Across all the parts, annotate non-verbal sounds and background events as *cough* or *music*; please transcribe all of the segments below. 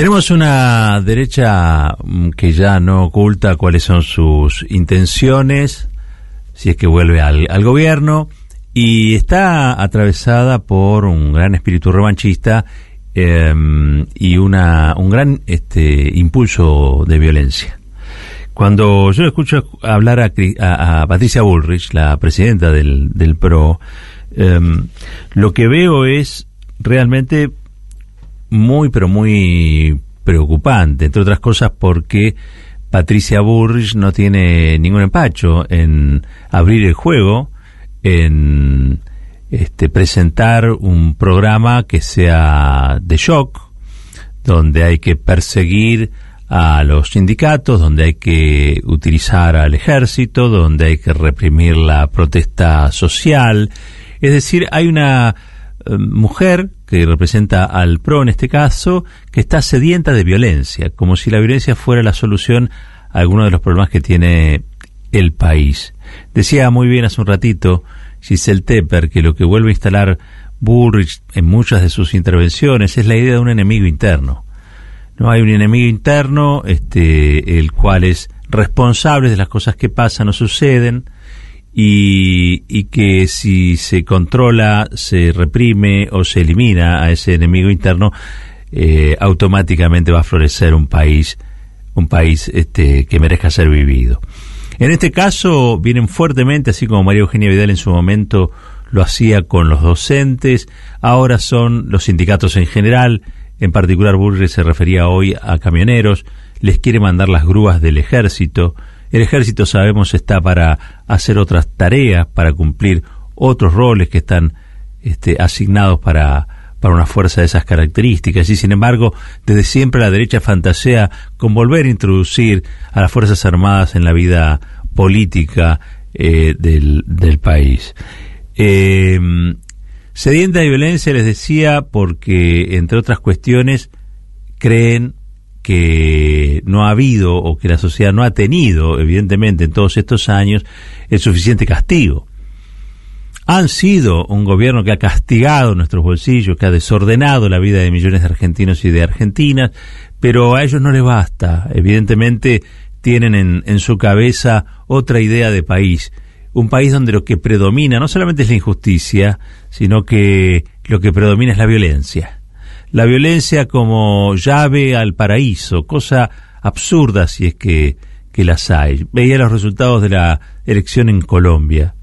Tenemos una derecha mm, que ya no oculta cuáles son sus intenciones, si es que vuelve al, gobierno, y está atravesada por un gran espíritu revanchista em, y una, un gran este, impulso de violencia. Cuando yo escucho hablar a, Patricia Bullrich, la presidenta del, del PRO, em, lo que veo es realmente muy, pero muy preocupante, entre otras cosas porque Patricia Burrich no tiene ningún empacho en abrir el juego, en este, presentar un programa que sea de shock, donde hay que perseguir a los sindicatos, donde hay que utilizar al ejército, donde hay que reprimir la protesta social. Es decir, hay una eh, mujer que representa al PRO en este caso, que está sedienta de violencia, como si la violencia fuera la solución a alguno de los problemas que tiene el país. Decía muy bien hace un ratito Giselle Tepper que lo que vuelve a instalar Bullrich en muchas de sus intervenciones es la idea de un enemigo interno. No hay un enemigo interno, este, el cual es responsable de las cosas que pasan o suceden, y, que si se controla, se reprime o se elimina a ese enemigo interno, eh, automáticamente va a florecer un país, un país este, que merezca ser vivido. En este caso vienen fuertemente, así como María Eugenia Vidal en su momento lo hacía con los docentes, ahora son los sindicatos en general, en particular Burri se refería hoy a camioneros, les quiere mandar las grúas del ejército, el ejército, sabemos, está para hacer otras tareas, para cumplir otros roles que están este, asignados para, para una fuerza de esas características. Y sin embargo, desde siempre la derecha fantasea con volver a introducir a las Fuerzas Armadas en la vida política eh, del, del, país. Eh, sedienta de violencia, les decía, porque, entre otras cuestiones, creen que no ha habido o que la sociedad no ha tenido, evidentemente, en todos estos años, el suficiente castigo. Han sido un gobierno que ha castigado nuestros bolsillos, que ha desordenado la vida de millones de argentinos y de argentinas, pero a ellos no les basta. Evidentemente tienen en, en su cabeza otra idea de país, un país donde lo que predomina no solamente es la injusticia, sino que lo que predomina es la violencia la violencia como llave al paraíso, cosa absurda si es que, que las hay. Veía los resultados de la elección en Colombia.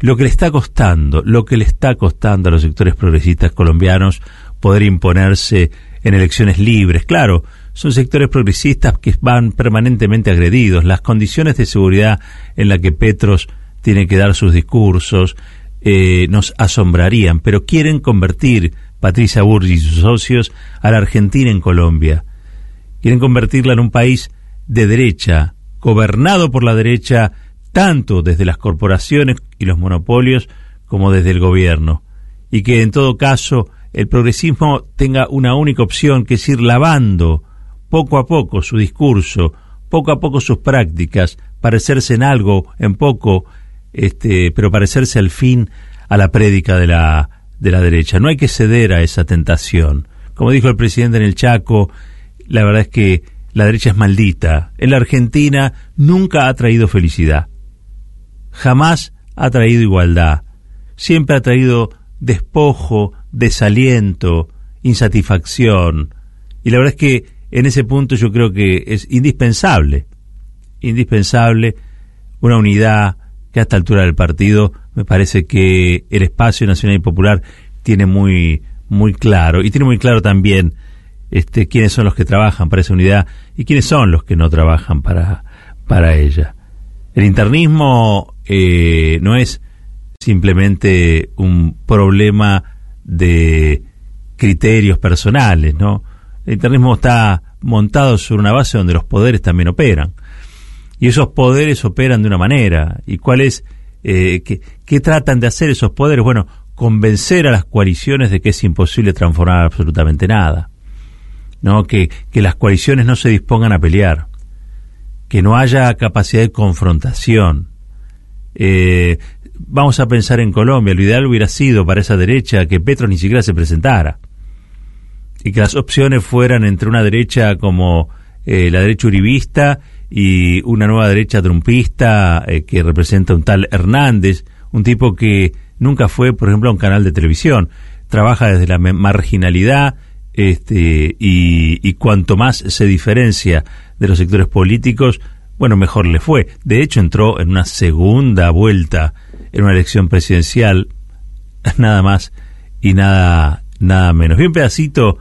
Lo que le está costando, lo que le está costando a los sectores progresistas colombianos poder imponerse en elecciones libres. Claro, son sectores progresistas que van permanentemente agredidos. Las condiciones de seguridad en las que Petros tiene que dar sus discursos eh, nos asombrarían, pero quieren convertir Patricia Burgi y sus socios a la Argentina en Colombia. Quieren convertirla en un país de derecha, gobernado por la derecha tanto desde las corporaciones y los monopolios como desde el gobierno, y que en todo caso el progresismo tenga una única opción, que es ir lavando poco a poco su discurso, poco a poco sus prácticas, parecerse en algo, en poco, este, pero parecerse al fin a la prédica de la de la derecha. No hay que ceder a esa tentación. Como dijo el presidente en el Chaco, la verdad es que la derecha es maldita. En la Argentina nunca ha traído felicidad. Jamás ha traído igualdad. Siempre ha traído despojo, desaliento, insatisfacción. Y la verdad es que en ese punto yo creo que es indispensable, indispensable una unidad que a esta altura del partido me parece que el espacio nacional y popular tiene muy, muy claro, y tiene muy claro también este, quiénes son los que trabajan para esa unidad y quiénes son los que no trabajan para, para ella. El internismo eh, no es simplemente un problema de criterios personales, ¿no? El internismo está montado sobre una base donde los poderes también operan. Y esos poderes operan de una manera. ¿Y cuál es eh, ¿qué, tratan de hacer esos poderes? Bueno, convencer a las coaliciones de que es imposible transformar absolutamente nada. ¿no? Que, que las coaliciones no se dispongan a pelear, que no haya capacidad de confrontación. Eh, vamos a pensar en Colombia, lo ideal hubiera sido para esa derecha que Petro ni siquiera se presentara. y que las opciones fueran entre una derecha como eh, la derecha uribista y una nueva derecha trumpista eh, que representa un tal Hernández, un tipo que nunca fue, por ejemplo, a un canal de televisión, trabaja desde la marginalidad este, y, cuanto más se diferencia de los sectores políticos, bueno, mejor le fue. De hecho, entró en una segunda vuelta en una elección presidencial, *laughs* nada más y nada, nada menos. Vi un pedacito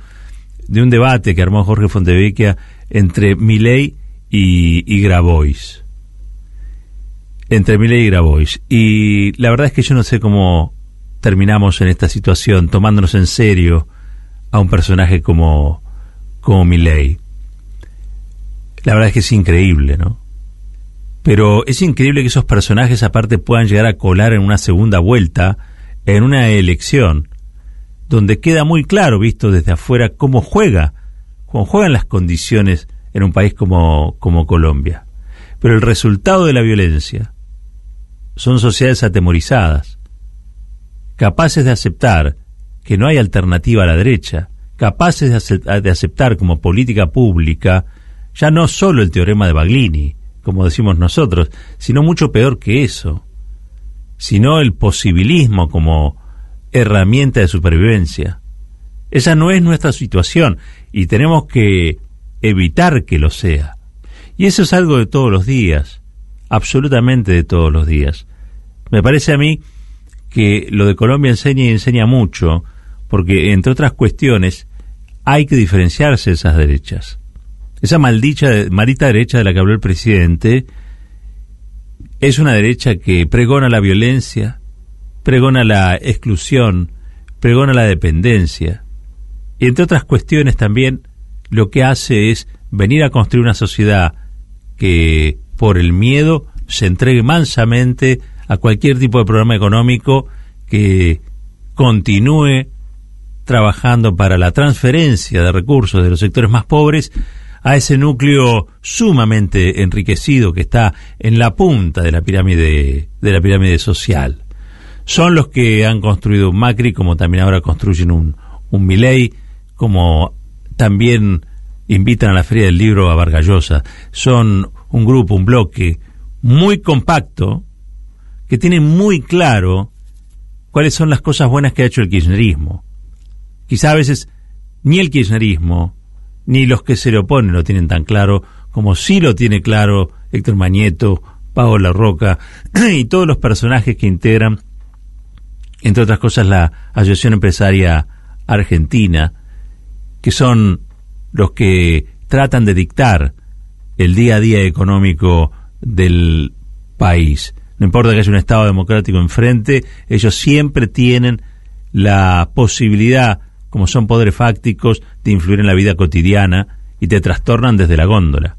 de un debate que armó Jorge Fontevecchia entre Milei y, y Grabois. Entre Milei y Grabois. Y la verdad es que yo no sé cómo terminamos en esta situación, tomándonos en serio a un personaje como, como Milei. La verdad es que es increíble, ¿no? Pero es increíble que esos personajes aparte puedan llegar a colar en una segunda vuelta, en una elección, donde queda muy claro, visto desde afuera, cómo juega, cómo juegan las condiciones en un país como, como Colombia. Pero el resultado de la violencia son sociedades atemorizadas, capaces de aceptar que no hay alternativa a la derecha, capaces de, aceptar como política pública ya no solo el teorema de Baglini, como decimos nosotros, sino mucho peor que eso, sino el posibilismo como herramienta de supervivencia. Esa no es nuestra situación y tenemos que evitar que lo sea. Y eso es algo de todos los días, absolutamente de todos los días. Me parece a mí que lo de Colombia enseña y enseña mucho, porque entre otras cuestiones hay que diferenciarse esas derechas. Esa maldicha, marita derecha de la que habló el presidente es una derecha que pregona la violencia, pregona la exclusión, pregona la dependencia. Y entre otras cuestiones también lo que hace es venir a construir una sociedad que por el miedo se entregue mansamente a cualquier tipo de programa económico que continúe trabajando para la transferencia de recursos de los sectores más pobres a ese núcleo sumamente enriquecido que está en la punta de la pirámide de la pirámide social. Son los que han construido un Macri, como también ahora construyen un, un Milei, como también invitan a la Feria del Libro a Vargallosa. Son un grupo, un bloque muy compacto, que tiene muy claro cuáles son las cosas buenas que ha hecho el kirchnerismo. Quizá a veces ni el kirchnerismo ni los que se le oponen lo tienen tan claro como sí lo tiene claro Héctor Mañeto, La Roca *clears throat* y todos los personajes que integran, entre otras cosas, la Asociación Empresaria Argentina, que son los que tratan de dictar el día a día económico del país. No importa que haya un Estado democrático enfrente, ellos siempre tienen la posibilidad como son poderes fácticos, de influir en la vida cotidiana y te trastornan desde la góndola.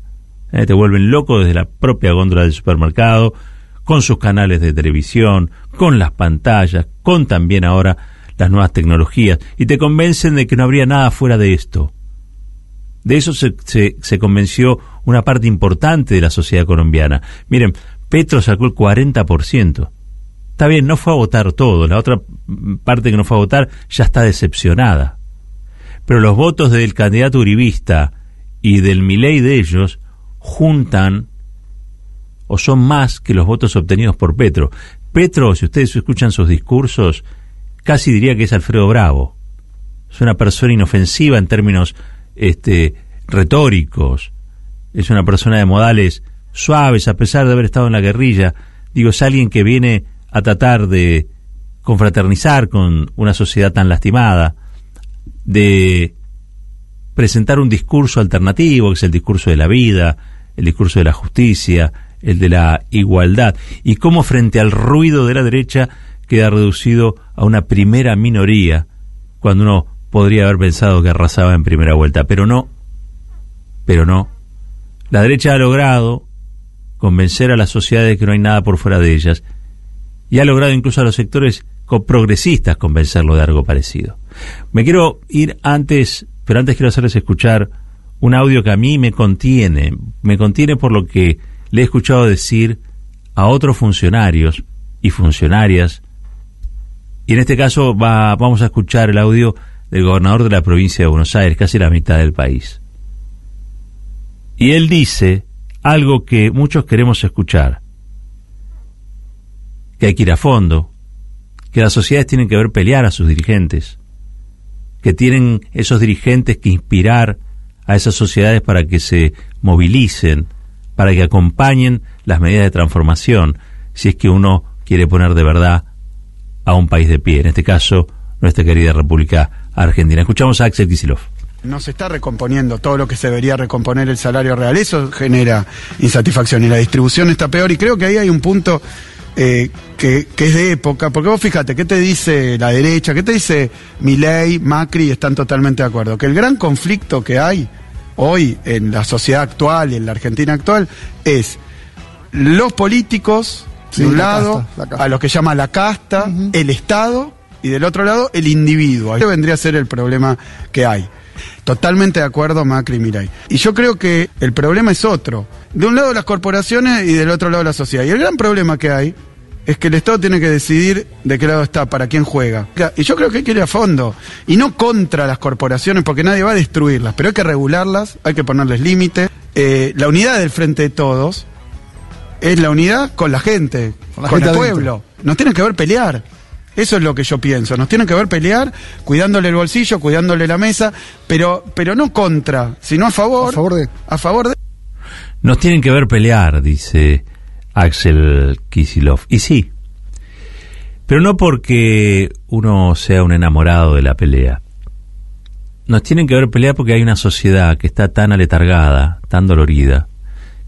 Eh, te vuelven loco desde la propia góndola del supermercado, con sus canales de televisión, con las pantallas, con también ahora las nuevas tecnologías, y te convencen de que no habría nada fuera de esto. De eso se, se convenció una parte importante de la sociedad colombiana. Miren, Petro sacó el 40%. Está bien, no fue a votar todo, la otra parte que no fue a votar ya está decepcionada. Pero los votos del candidato uribista y del Milei de ellos juntan o son más que los votos obtenidos por Petro. Petro, si ustedes escuchan sus discursos, casi diría que es Alfredo Bravo. Es una persona inofensiva en términos este, retóricos. Es una persona de modales suaves, a pesar de haber estado en la guerrilla. Digo, es alguien que viene a tratar de confraternizar con una sociedad tan lastimada, de presentar un discurso alternativo, que es el discurso de la vida, el discurso de la justicia, el de la igualdad, y cómo frente al ruido de la derecha queda reducido a una primera minoría, cuando uno podría haber pensado que arrasaba en primera vuelta, pero no, pero no. La derecha ha logrado convencer a las sociedades que no hay nada por fuera de ellas, y ha logrado incluso a los sectores progresistas convencerlo de algo parecido. Me quiero ir antes, pero antes quiero hacerles escuchar un audio que a mí me contiene, me contiene por lo que le he escuchado decir a otros funcionarios y funcionarias, y en este caso va, vamos a escuchar el audio del gobernador de la provincia de Buenos Aires, casi la mitad del país. Y él dice algo que muchos queremos escuchar, que hay que ir a fondo, que las sociedades tienen que ver pelear a sus dirigentes, que tienen esos dirigentes que inspirar a esas sociedades para que se movilicen, para que acompañen las medidas de transformación, si es que uno quiere poner de verdad a un país de pie, en este caso nuestra querida República Argentina. Escuchamos a Axel Kisilov no se está recomponiendo todo lo que se debería recomponer el salario real. Eso genera insatisfacción y la distribución está peor. Y creo que ahí hay un punto eh, que, es de época, porque vos fíjate, ¿qué te dice la derecha? ¿Qué te dice Milei, Macri? Están totalmente de acuerdo. Que el gran conflicto que hay hoy en la sociedad actual y en la Argentina actual es los políticos, de un lado, a lo que llama la casta, el Estado, y del otro lado, el individuo. Eso vendría a ser el problema que hay. Totalmente de acuerdo, Macri y Mirai. Y yo creo que el problema es otro. De un lado las corporaciones y del otro lado la sociedad. Y el gran problema que hay es que el Estado tiene que decidir de qué lado está, para quién juega. Y yo creo que hay que ir a fondo. Y no contra las corporaciones, porque nadie va a destruirlas, pero hay que regularlas, hay que ponerles límites. Eh, la unidad del frente de todos es la unidad con la gente, con, el pueblo. Nos tienen que ver pelear. Eso es lo que yo pienso. Nos tienen que ver pelear, cuidándole el bolsillo, cuidándole la mesa, pero, pero no contra, sino a favor. A favor de. A favor de. Nos tienen que ver pelear, dice Axel Kisilov. Y sí, pero no porque uno sea un enamorado de la pelea. Nos tienen que ver pelear porque hay una sociedad que está tan aletargada, tan dolorida,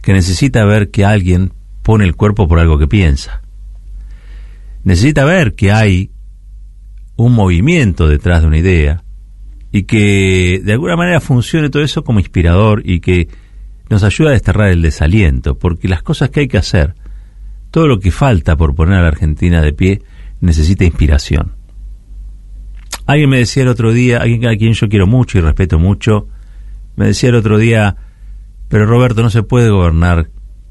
que necesita ver que alguien pone el cuerpo por algo que piensa. Necesita ver que hay un movimiento detrás de una idea y que de alguna manera funcione todo eso como inspirador y que nos ayuda a desterrar el desaliento, porque las cosas que hay que hacer, todo lo que falta por poner a la Argentina de pie, necesita inspiración. Alguien me decía el otro día, alguien a quien yo quiero mucho y respeto mucho, me decía el otro día, pero Roberto, no se puede gobernar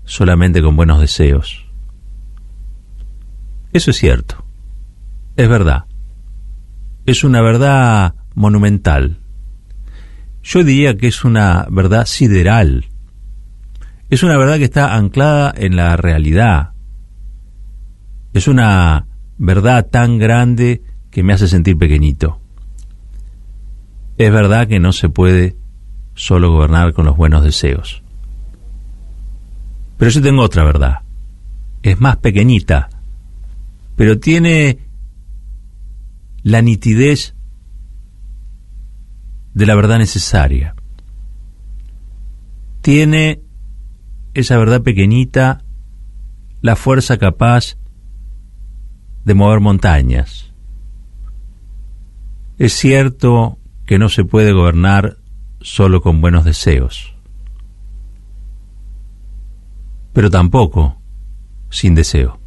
solamente con buenos deseos. Eso es cierto, es verdad, es una verdad monumental. Yo diría que es una verdad sideral es una verdad que está anclada en la realidad. Es una verdad tan grande que me hace sentir pequeñito. Es verdad que no se puede solo gobernar con los buenos deseos. Pero yo tengo otra verdad. Es más pequeñita, pero tiene la nitidez de la verdad necesaria. Tiene esa verdad pequeñita la fuerza capaz de mover montañas. Es cierto que no se puede gobernar solo con buenos deseos, pero tampoco sin deseo.